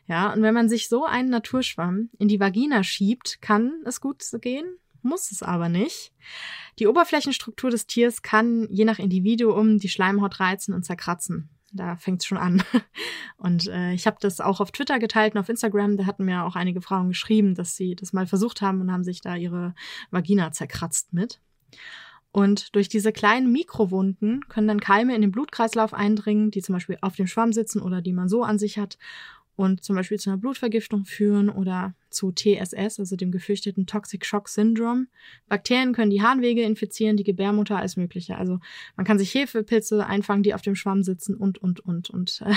Ja, und wenn man sich so einen Naturschwamm in die Vagina schiebt, kann es gut gehen, muss es aber nicht. Die Oberflächenstruktur des Tiers kann je nach Individuum die Schleimhaut reizen und zerkratzen da fängt's schon an. Und äh, ich habe das auch auf Twitter geteilt und auf Instagram. Da hatten mir auch einige Frauen geschrieben, dass sie das mal versucht haben und haben sich da ihre Vagina zerkratzt mit. Und durch diese kleinen Mikrowunden können dann Keime in den Blutkreislauf eindringen, die zum Beispiel auf dem Schwamm sitzen oder die man so an sich hat und zum Beispiel zu einer Blutvergiftung führen oder zu TSS, also dem gefürchteten Toxic Shock Syndrome. Bakterien können die Harnwege infizieren, die Gebärmutter, alles Mögliche. Also man kann sich Hefepilze einfangen, die auf dem Schwamm sitzen und, und, und. Und äh,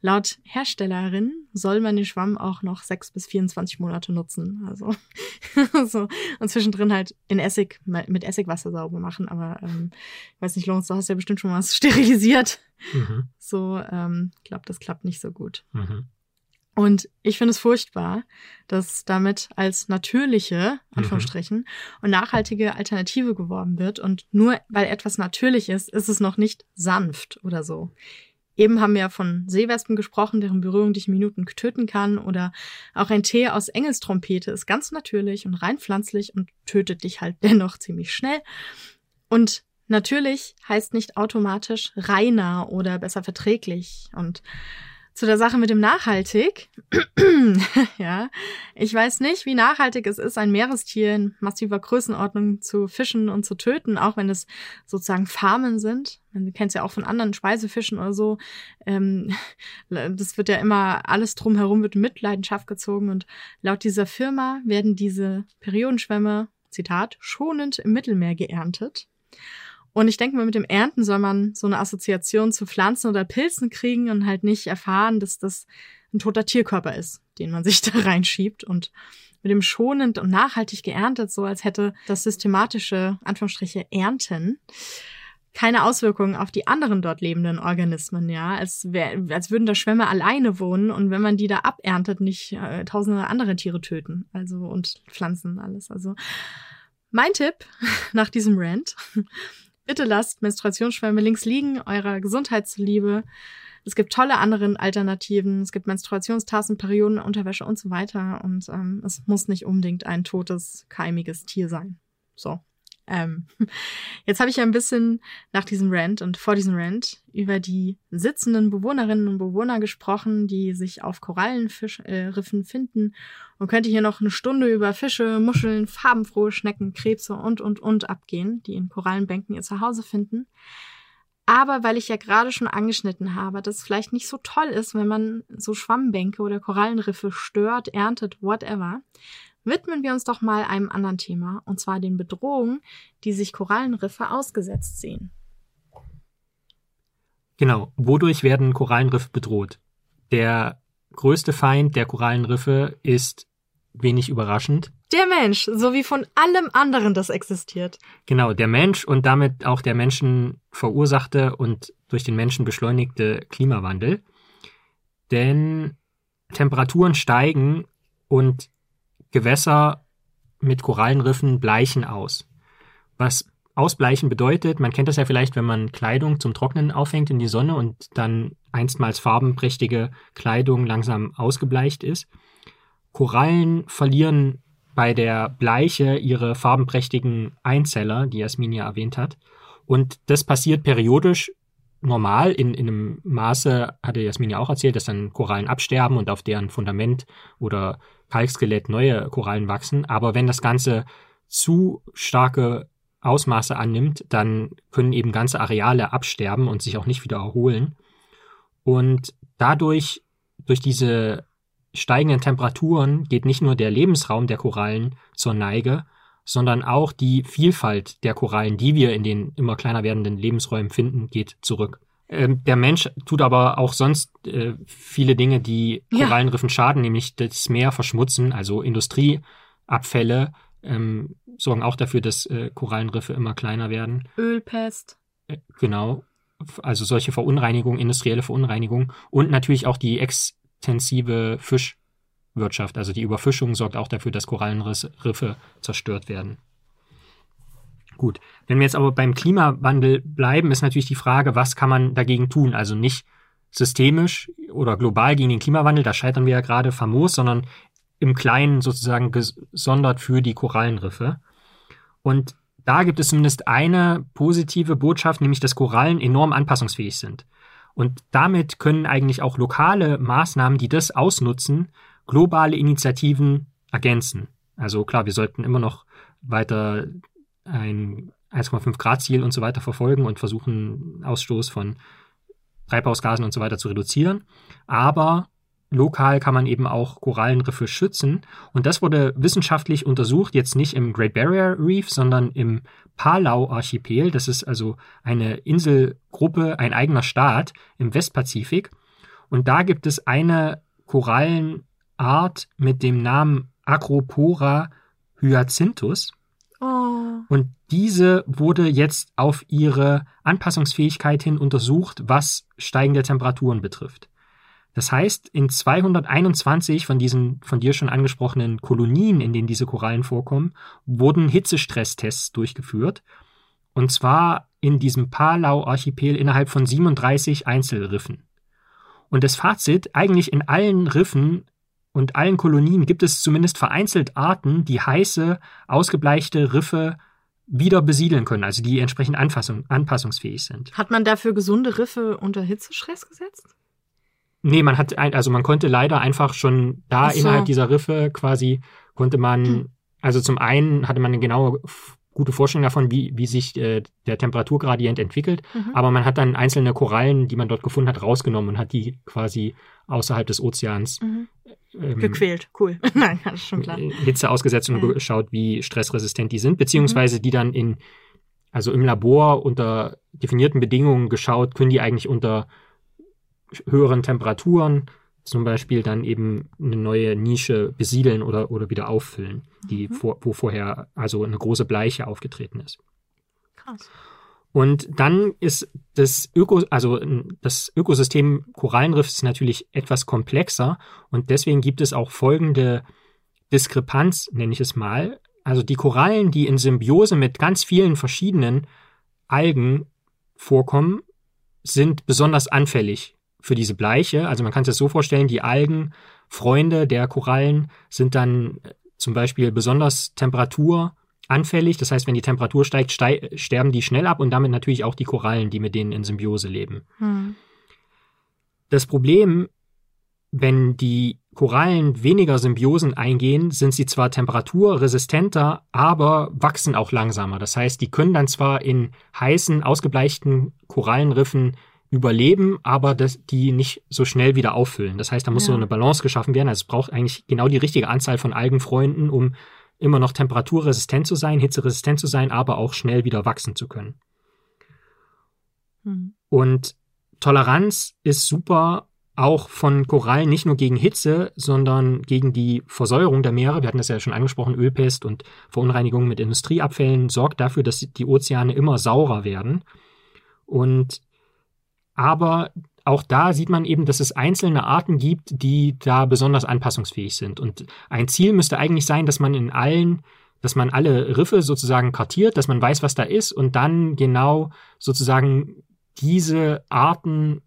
laut Herstellerin soll man den Schwamm auch noch sechs bis 24 Monate nutzen. Also so. und zwischendrin halt in Essig, mit Essigwasser sauber machen. Aber ähm, ich weiß nicht, Lorenz, du hast ja bestimmt schon was sterilisiert. Mhm. So, ähm, ich glaube, das klappt nicht so gut. Mhm. Und ich finde es furchtbar, dass damit als natürliche, Anführungsstrichen, mhm. und nachhaltige Alternative geworben wird. Und nur weil etwas natürlich ist, ist es noch nicht sanft oder so. Eben haben wir ja von Seewespen gesprochen, deren Berührung dich Minuten töten kann. Oder auch ein Tee aus Engelstrompete ist ganz natürlich und rein pflanzlich und tötet dich halt dennoch ziemlich schnell. Und natürlich heißt nicht automatisch reiner oder besser verträglich. Und zu der Sache mit dem nachhaltig. ja, ich weiß nicht, wie nachhaltig es ist, ein Meerestier in massiver Größenordnung zu fischen und zu töten, auch wenn es sozusagen Farmen sind. Man kennt es ja auch von anderen Speisefischen oder so. Ähm, das wird ja immer alles drumherum wird in Mitleidenschaft gezogen und laut dieser Firma werden diese Periodenschwämme, Zitat, schonend im Mittelmeer geerntet. Und ich denke mal, mit dem Ernten soll man so eine Assoziation zu Pflanzen oder Pilzen kriegen und halt nicht erfahren, dass das ein toter Tierkörper ist, den man sich da reinschiebt. Und mit dem schonend und nachhaltig geerntet, so als hätte das systematische, Anführungsstriche, Ernten keine Auswirkungen auf die anderen dort lebenden Organismen, ja, als, wär, als würden da Schwämme alleine wohnen und wenn man die da aberntet, nicht äh, tausende andere Tiere töten, also und Pflanzen alles. Also mein Tipp nach diesem Rant: Bitte lasst Menstruationsschwämme links liegen, eurer Gesundheit zuliebe. Es gibt tolle andere Alternativen. Es gibt Menstruationstassen, Periodenunterwäsche und so weiter. Und ähm, es muss nicht unbedingt ein totes, keimiges Tier sein. So. Ähm, jetzt habe ich ja ein bisschen nach diesem Rant und vor diesem Rant über die sitzenden Bewohnerinnen und Bewohner gesprochen, die sich auf Korallenriffen äh, finden und könnte hier noch eine Stunde über Fische, Muscheln, farbenfrohe Schnecken, Krebse und, und, und abgehen, die in Korallenbänken ihr Zuhause finden. Aber weil ich ja gerade schon angeschnitten habe, dass es vielleicht nicht so toll ist, wenn man so Schwammbänke oder Korallenriffe stört, erntet, whatever, widmen wir uns doch mal einem anderen Thema, und zwar den Bedrohungen, die sich Korallenriffe ausgesetzt sehen. Genau, wodurch werden Korallenriffe bedroht? Der größte Feind der Korallenriffe ist wenig überraschend. Der Mensch, so wie von allem anderen, das existiert. Genau, der Mensch und damit auch der Menschen verursachte und durch den Menschen beschleunigte Klimawandel. Denn Temperaturen steigen und Gewässer mit Korallenriffen bleichen aus. Was ausbleichen bedeutet, man kennt das ja vielleicht, wenn man Kleidung zum Trocknen aufhängt in die Sonne und dann einstmals farbenprächtige Kleidung langsam ausgebleicht ist. Korallen verlieren bei der Bleiche ihre farbenprächtigen Einzeller, die Jasmin ja erwähnt hat. Und das passiert periodisch normal in, in einem Maße, hatte Jasmin ja auch erzählt, dass dann Korallen absterben und auf deren Fundament oder Kalkskelett neue Korallen wachsen. Aber wenn das Ganze zu starke Ausmaße annimmt, dann können eben ganze Areale absterben und sich auch nicht wieder erholen. Und dadurch, durch diese steigenden Temperaturen, geht nicht nur der Lebensraum der Korallen zur Neige, sondern auch die Vielfalt der Korallen, die wir in den immer kleiner werdenden Lebensräumen finden, geht zurück. Ähm, der Mensch tut aber auch sonst äh, viele Dinge, die Korallenriffen ja. schaden, nämlich das Meer verschmutzen, also Industrieabfälle ähm, sorgen auch dafür, dass äh, Korallenriffe immer kleiner werden. Ölpest. Äh, genau. Also solche Verunreinigungen, industrielle Verunreinigungen und natürlich auch die extensive Fischwirtschaft, also die Überfischung sorgt auch dafür, dass Korallenriffe zerstört werden. Gut, wenn wir jetzt aber beim Klimawandel bleiben, ist natürlich die Frage, was kann man dagegen tun? Also nicht systemisch oder global gegen den Klimawandel, da scheitern wir ja gerade famos, sondern im Kleinen sozusagen gesondert für die Korallenriffe. Und da gibt es zumindest eine positive Botschaft, nämlich dass Korallen enorm anpassungsfähig sind. Und damit können eigentlich auch lokale Maßnahmen, die das ausnutzen, globale Initiativen ergänzen. Also klar, wir sollten immer noch weiter ein 1,5 Grad Ziel und so weiter verfolgen und versuchen, Ausstoß von Treibhausgasen und so weiter zu reduzieren. Aber lokal kann man eben auch Korallenriffe schützen. Und das wurde wissenschaftlich untersucht, jetzt nicht im Great Barrier Reef, sondern im Palau-Archipel. Das ist also eine Inselgruppe, ein eigener Staat im Westpazifik. Und da gibt es eine Korallenart mit dem Namen Acropora hyacinthus. Oh. Und diese wurde jetzt auf ihre Anpassungsfähigkeit hin untersucht, was steigende Temperaturen betrifft. Das heißt, in 221 von diesen von dir schon angesprochenen Kolonien, in denen diese Korallen vorkommen, wurden Hitzestresstests durchgeführt. Und zwar in diesem Palau-Archipel innerhalb von 37 Einzelriffen. Und das Fazit, eigentlich in allen Riffen und allen Kolonien gibt es zumindest vereinzelt Arten, die heiße, ausgebleichte Riffe wieder besiedeln können, also die entsprechend Anfassung, anpassungsfähig sind. Hat man dafür gesunde Riffe unter Hitzestress gesetzt? Nee, man hat, ein, also man konnte leider einfach schon da so. innerhalb dieser Riffe quasi, konnte man, hm. also zum einen hatte man eine genaue gute Vorstellung davon, wie, wie sich äh, der Temperaturgradient entwickelt. Mhm. Aber man hat dann einzelne Korallen, die man dort gefunden hat, rausgenommen und hat die quasi außerhalb des Ozeans mhm. ähm, gequält. Cool. Nein, das ist schon klar. Äh, Hitze ausgesetzt und mhm. geschaut, wie stressresistent die sind, beziehungsweise mhm. die dann in, also im Labor unter definierten Bedingungen geschaut, können die eigentlich unter höheren Temperaturen zum Beispiel dann eben eine neue Nische besiedeln oder, oder wieder auffüllen, die mhm. vor, wo vorher also eine große Bleiche aufgetreten ist. Krass. Und dann ist das Öko, also das Ökosystem Korallenriff ist natürlich etwas komplexer und deswegen gibt es auch folgende Diskrepanz, nenne ich es mal. Also die Korallen, die in Symbiose mit ganz vielen verschiedenen Algen vorkommen, sind besonders anfällig für diese Bleiche. Also man kann sich das so vorstellen, die Algenfreunde der Korallen sind dann zum Beispiel besonders temperaturanfällig. Das heißt, wenn die Temperatur steigt, steig, sterben die schnell ab und damit natürlich auch die Korallen, die mit denen in Symbiose leben. Hm. Das Problem, wenn die Korallen weniger Symbiosen eingehen, sind sie zwar temperaturresistenter, aber wachsen auch langsamer. Das heißt, die können dann zwar in heißen, ausgebleichten Korallenriffen überleben, aber das, die nicht so schnell wieder auffüllen. Das heißt, da muss ja. so eine Balance geschaffen werden. Also es braucht eigentlich genau die richtige Anzahl von Algenfreunden, um immer noch temperaturresistent zu sein, hitzeresistent zu sein, aber auch schnell wieder wachsen zu können. Hm. Und Toleranz ist super auch von Korallen nicht nur gegen Hitze, sondern gegen die Versäuerung der Meere. Wir hatten das ja schon angesprochen, Ölpest und Verunreinigung mit Industrieabfällen sorgt dafür, dass die Ozeane immer saurer werden. Und aber auch da sieht man eben, dass es einzelne Arten gibt, die da besonders anpassungsfähig sind. Und ein Ziel müsste eigentlich sein, dass man in allen, dass man alle Riffe sozusagen kartiert, dass man weiß, was da ist und dann genau sozusagen diese Arten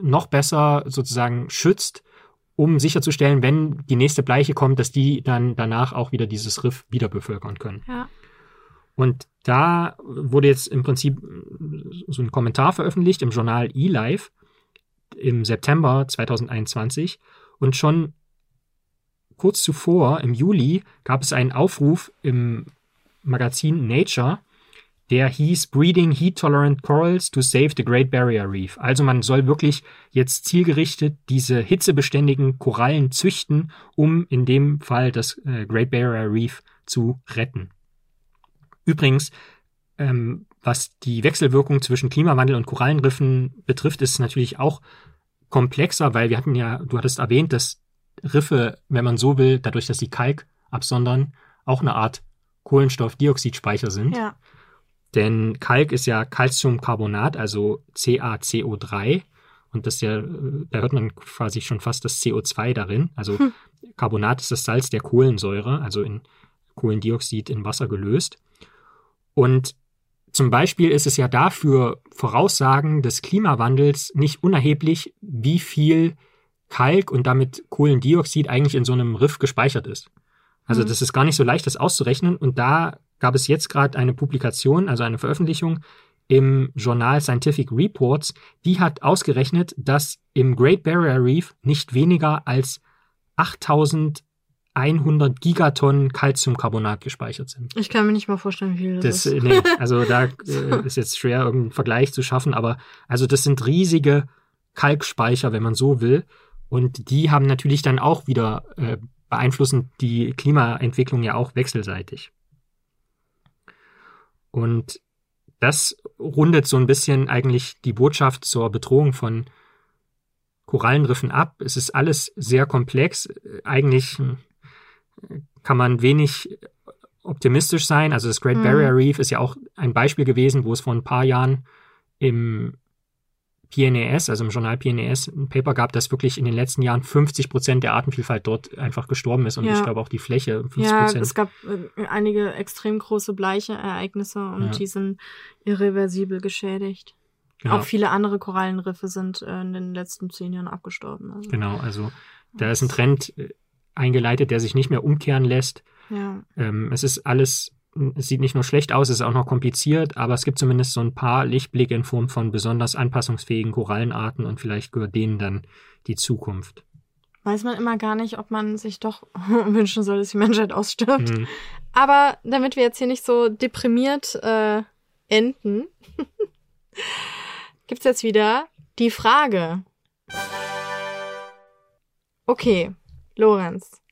noch besser sozusagen schützt, um sicherzustellen, wenn die nächste Bleiche kommt, dass die dann danach auch wieder dieses Riff wieder bevölkern können. Ja. Und da wurde jetzt im Prinzip so ein Kommentar veröffentlicht im Journal eLife im September 2021 und schon kurz zuvor, im Juli, gab es einen Aufruf im Magazin Nature, der hieß Breeding Heat Tolerant Corals to Save the Great Barrier Reef. Also man soll wirklich jetzt zielgerichtet diese hitzebeständigen Korallen züchten, um in dem Fall das äh, Great Barrier Reef zu retten. Übrigens, ähm, was die Wechselwirkung zwischen Klimawandel und Korallenriffen betrifft, ist es natürlich auch komplexer, weil wir hatten ja, du hattest erwähnt, dass Riffe, wenn man so will, dadurch, dass sie Kalk absondern, auch eine Art Kohlenstoffdioxidspeicher sind. Ja. Denn Kalk ist ja Calciumcarbonat, also CaCO3. Und das ja, da hört man quasi schon fast das CO2 darin. Also hm. Carbonat ist das Salz der Kohlensäure, also in Kohlendioxid in Wasser gelöst. Und zum Beispiel ist es ja dafür Voraussagen des Klimawandels nicht unerheblich, wie viel Kalk und damit Kohlendioxid eigentlich in so einem Riff gespeichert ist. Also mhm. das ist gar nicht so leicht, das auszurechnen. Und da gab es jetzt gerade eine Publikation, also eine Veröffentlichung im Journal Scientific Reports, die hat ausgerechnet, dass im Great Barrier Reef nicht weniger als 8000 100 Gigatonnen Calciumcarbonat gespeichert sind. Ich kann mir nicht mal vorstellen, wie viel das, das ist. Nee, also da äh, ist jetzt schwer, irgendeinen Vergleich zu schaffen, aber also das sind riesige Kalkspeicher, wenn man so will. Und die haben natürlich dann auch wieder äh, beeinflussen die Klimaentwicklung ja auch wechselseitig. Und das rundet so ein bisschen eigentlich die Botschaft zur Bedrohung von Korallenriffen ab. Es ist alles sehr komplex. Eigentlich hm, kann man wenig optimistisch sein. Also das Great mhm. Barrier Reef ist ja auch ein Beispiel gewesen, wo es vor ein paar Jahren im PNAS, also im Journal PNAS, ein Paper gab, dass wirklich in den letzten Jahren 50 Prozent der Artenvielfalt dort einfach gestorben ist und ja. ich glaube auch die Fläche 50 Ja, es gab äh, einige extrem große Bleiche-Ereignisse und ja. die sind irreversibel geschädigt. Genau. Auch viele andere Korallenriffe sind äh, in den letzten zehn Jahren abgestorben. Also. Genau, also da ist ein Trend äh, eingeleitet, der sich nicht mehr umkehren lässt. Ja. Ähm, es ist alles, es sieht nicht nur schlecht aus, es ist auch noch kompliziert, aber es gibt zumindest so ein paar Lichtblicke in Form von besonders anpassungsfähigen Korallenarten und vielleicht gehört denen dann die Zukunft. Weiß man immer gar nicht, ob man sich doch wünschen soll, dass die Menschheit ausstirbt. Mhm. Aber damit wir jetzt hier nicht so deprimiert äh, enden, gibt's jetzt wieder die Frage. Okay, Lorenz.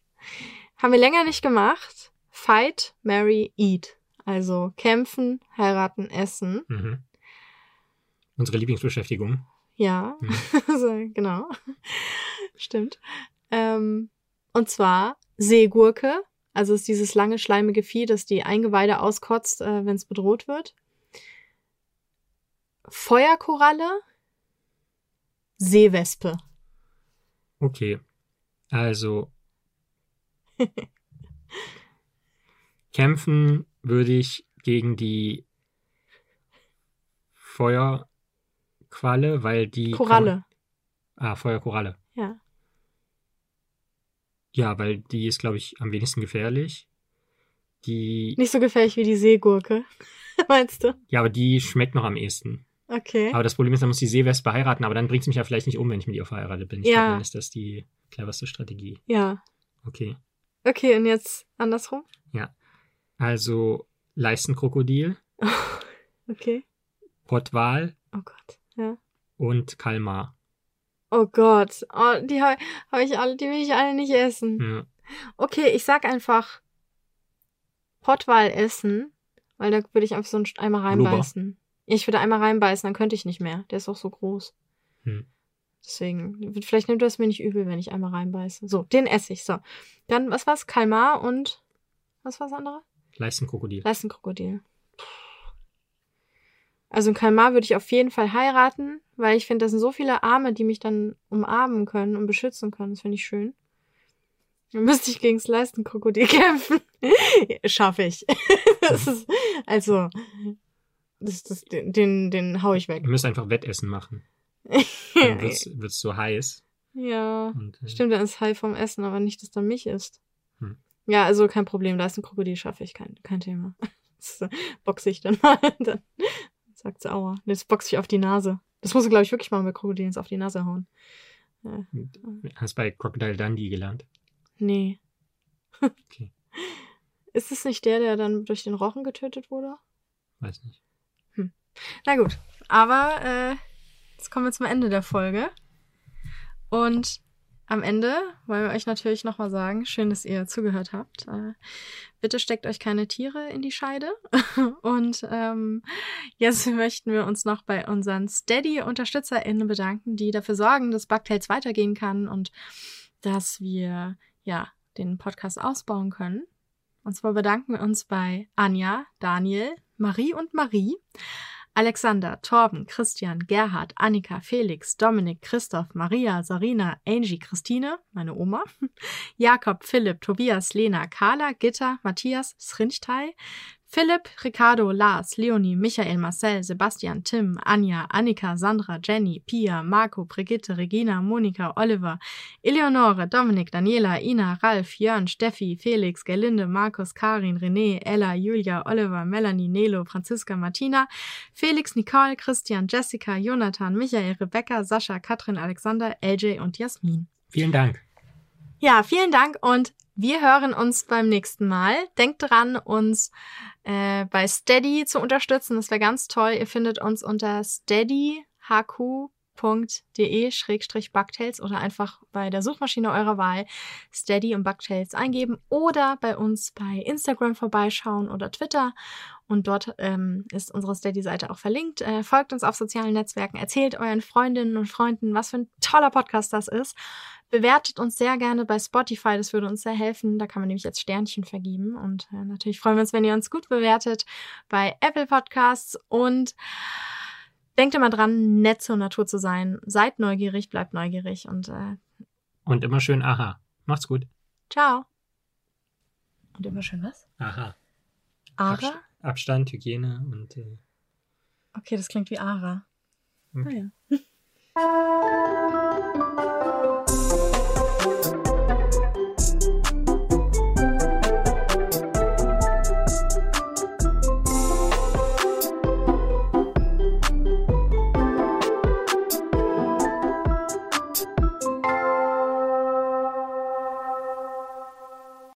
Haben wir länger nicht gemacht. Fight, marry, eat. Also kämpfen, heiraten, essen. Mhm. Unsere Lieblingsbeschäftigung. Ja, mhm. genau. Stimmt. Ähm, und zwar Seegurke. Also ist dieses lange schleimige Vieh, das die Eingeweide auskotzt, äh, wenn es bedroht wird. Feuerkoralle, Seewespe. Okay. Also. kämpfen würde ich gegen die Feuerqualle, weil die. kann Koralle. Man, ah, Feuerkoralle. Ja. Ja, weil die ist, glaube ich, am wenigsten gefährlich. Die. Nicht so gefährlich wie die Seegurke. Meinst du? Ja, aber die schmeckt noch am ehesten. Okay. Aber das Problem ist, dann muss die Seewespe heiraten, aber dann bringt sie mich ja vielleicht nicht um, wenn ich mit ihr verheiratet bin. Ich Ja. glaube, dann ist das die cleverste Strategie. Ja. Okay. Okay, und jetzt andersrum? Also Leistenkrokodil, Okay. Pottwal Oh Gott. Ja. und Kalmar. Oh Gott. Oh, die habe hab ich alle, die will ich alle nicht essen. Ja. Okay, ich sag einfach Pottwal essen, weil da würde ich einfach so ein einmal Blubber. reinbeißen. Ich würde einmal reinbeißen, dann könnte ich nicht mehr. Der ist auch so groß. Hm. Deswegen, vielleicht nimmt das mir nicht übel, wenn ich einmal reinbeiße. So, den esse ich. So. Dann, was war's? Kalmar und was war's andere? Leistenkrokodil. Leistenkrokodil. Also ein Kalmar würde ich auf jeden Fall heiraten, weil ich finde, das sind so viele Arme, die mich dann umarmen können und beschützen können. Das finde ich schön. Dann müsste ich gegen das Leistenkrokodil kämpfen. Schaffe ich. das ist, also, das, das, den, den, den hau ich weg. Wir müssen einfach Wettessen machen. Dann wird's, wird's so heiß. ja. Und, äh, Stimmt, dann ist Hai vom Essen, aber nicht, dass da mich ist. Hm. Ja, also kein Problem. Da ist ein Krokodil, schaffe ich, kein, kein Thema. Das äh, boxe ich dann mal. Dann sagt sie, aua. Das boxe ich auf die Nase. Das muss ich, glaube ich, wirklich machen bei Krokodilen, auf die Nase hauen. Ja. Hast bei Crocodile Dundee gelernt. Nee. Okay. Ist es nicht der, der dann durch den Rochen getötet wurde? Weiß nicht. Na gut. Aber äh, jetzt kommen wir zum Ende der Folge. Und am Ende wollen wir euch natürlich nochmal sagen, schön, dass ihr zugehört habt. Äh, bitte steckt euch keine Tiere in die Scheide. Und ähm, jetzt möchten wir uns noch bei unseren Steady-UnterstützerInnen bedanken, die dafür sorgen, dass Bugtails weitergehen kann und dass wir ja den Podcast ausbauen können. Und zwar bedanken wir uns bei Anja, Daniel, Marie und Marie. Alexander, Torben, Christian, Gerhard, Annika, Felix, Dominik, Christoph, Maria, Sarina, Angie, Christine, meine Oma, Jakob, Philipp, Tobias, Lena, Carla, Gitta, Matthias, Srinchtei, Philipp, Ricardo, Lars, Leonie, Michael, Marcel, Sebastian, Tim, Anja, Annika, Sandra, Jenny, Pia, Marco, Brigitte, Regina, Monika, Oliver, Eleonore, Dominik, Daniela, Ina, Ralf, Jörn, Steffi, Felix, Gerlinde, Markus, Karin, René, Ella, Julia, Oliver, Melanie, Nelo, Franziska, Martina, Felix, Nicole, Christian, Jessica, Jonathan, Michael, Rebecca, Sascha, Katrin, Alexander, LJ und Jasmin. Vielen Dank. Ja, vielen Dank und wir hören uns beim nächsten Mal. Denkt dran, uns äh, bei Steady zu unterstützen. Das wäre ganz toll. Ihr findet uns unter steadyhq.de-bugtails oder einfach bei der Suchmaschine eurer Wahl Steady und Bugtails eingeben oder bei uns bei Instagram vorbeischauen oder Twitter. Und dort ähm, ist unsere Steady-Seite auch verlinkt. Äh, folgt uns auf sozialen Netzwerken, erzählt euren Freundinnen und Freunden, was für ein toller Podcast das ist. Bewertet uns sehr gerne bei Spotify, das würde uns sehr helfen. Da kann man nämlich jetzt Sternchen vergeben. Und äh, natürlich freuen wir uns, wenn ihr uns gut bewertet bei Apple Podcasts. Und denkt immer dran, nett zur Natur zu sein. Seid neugierig, bleibt neugierig und äh, Und immer schön aha. Macht's gut. ciao. Und immer schön was? Aha. Ara? Abstand, Hygiene und äh, Okay, das klingt wie Ara. Okay. Ah ja.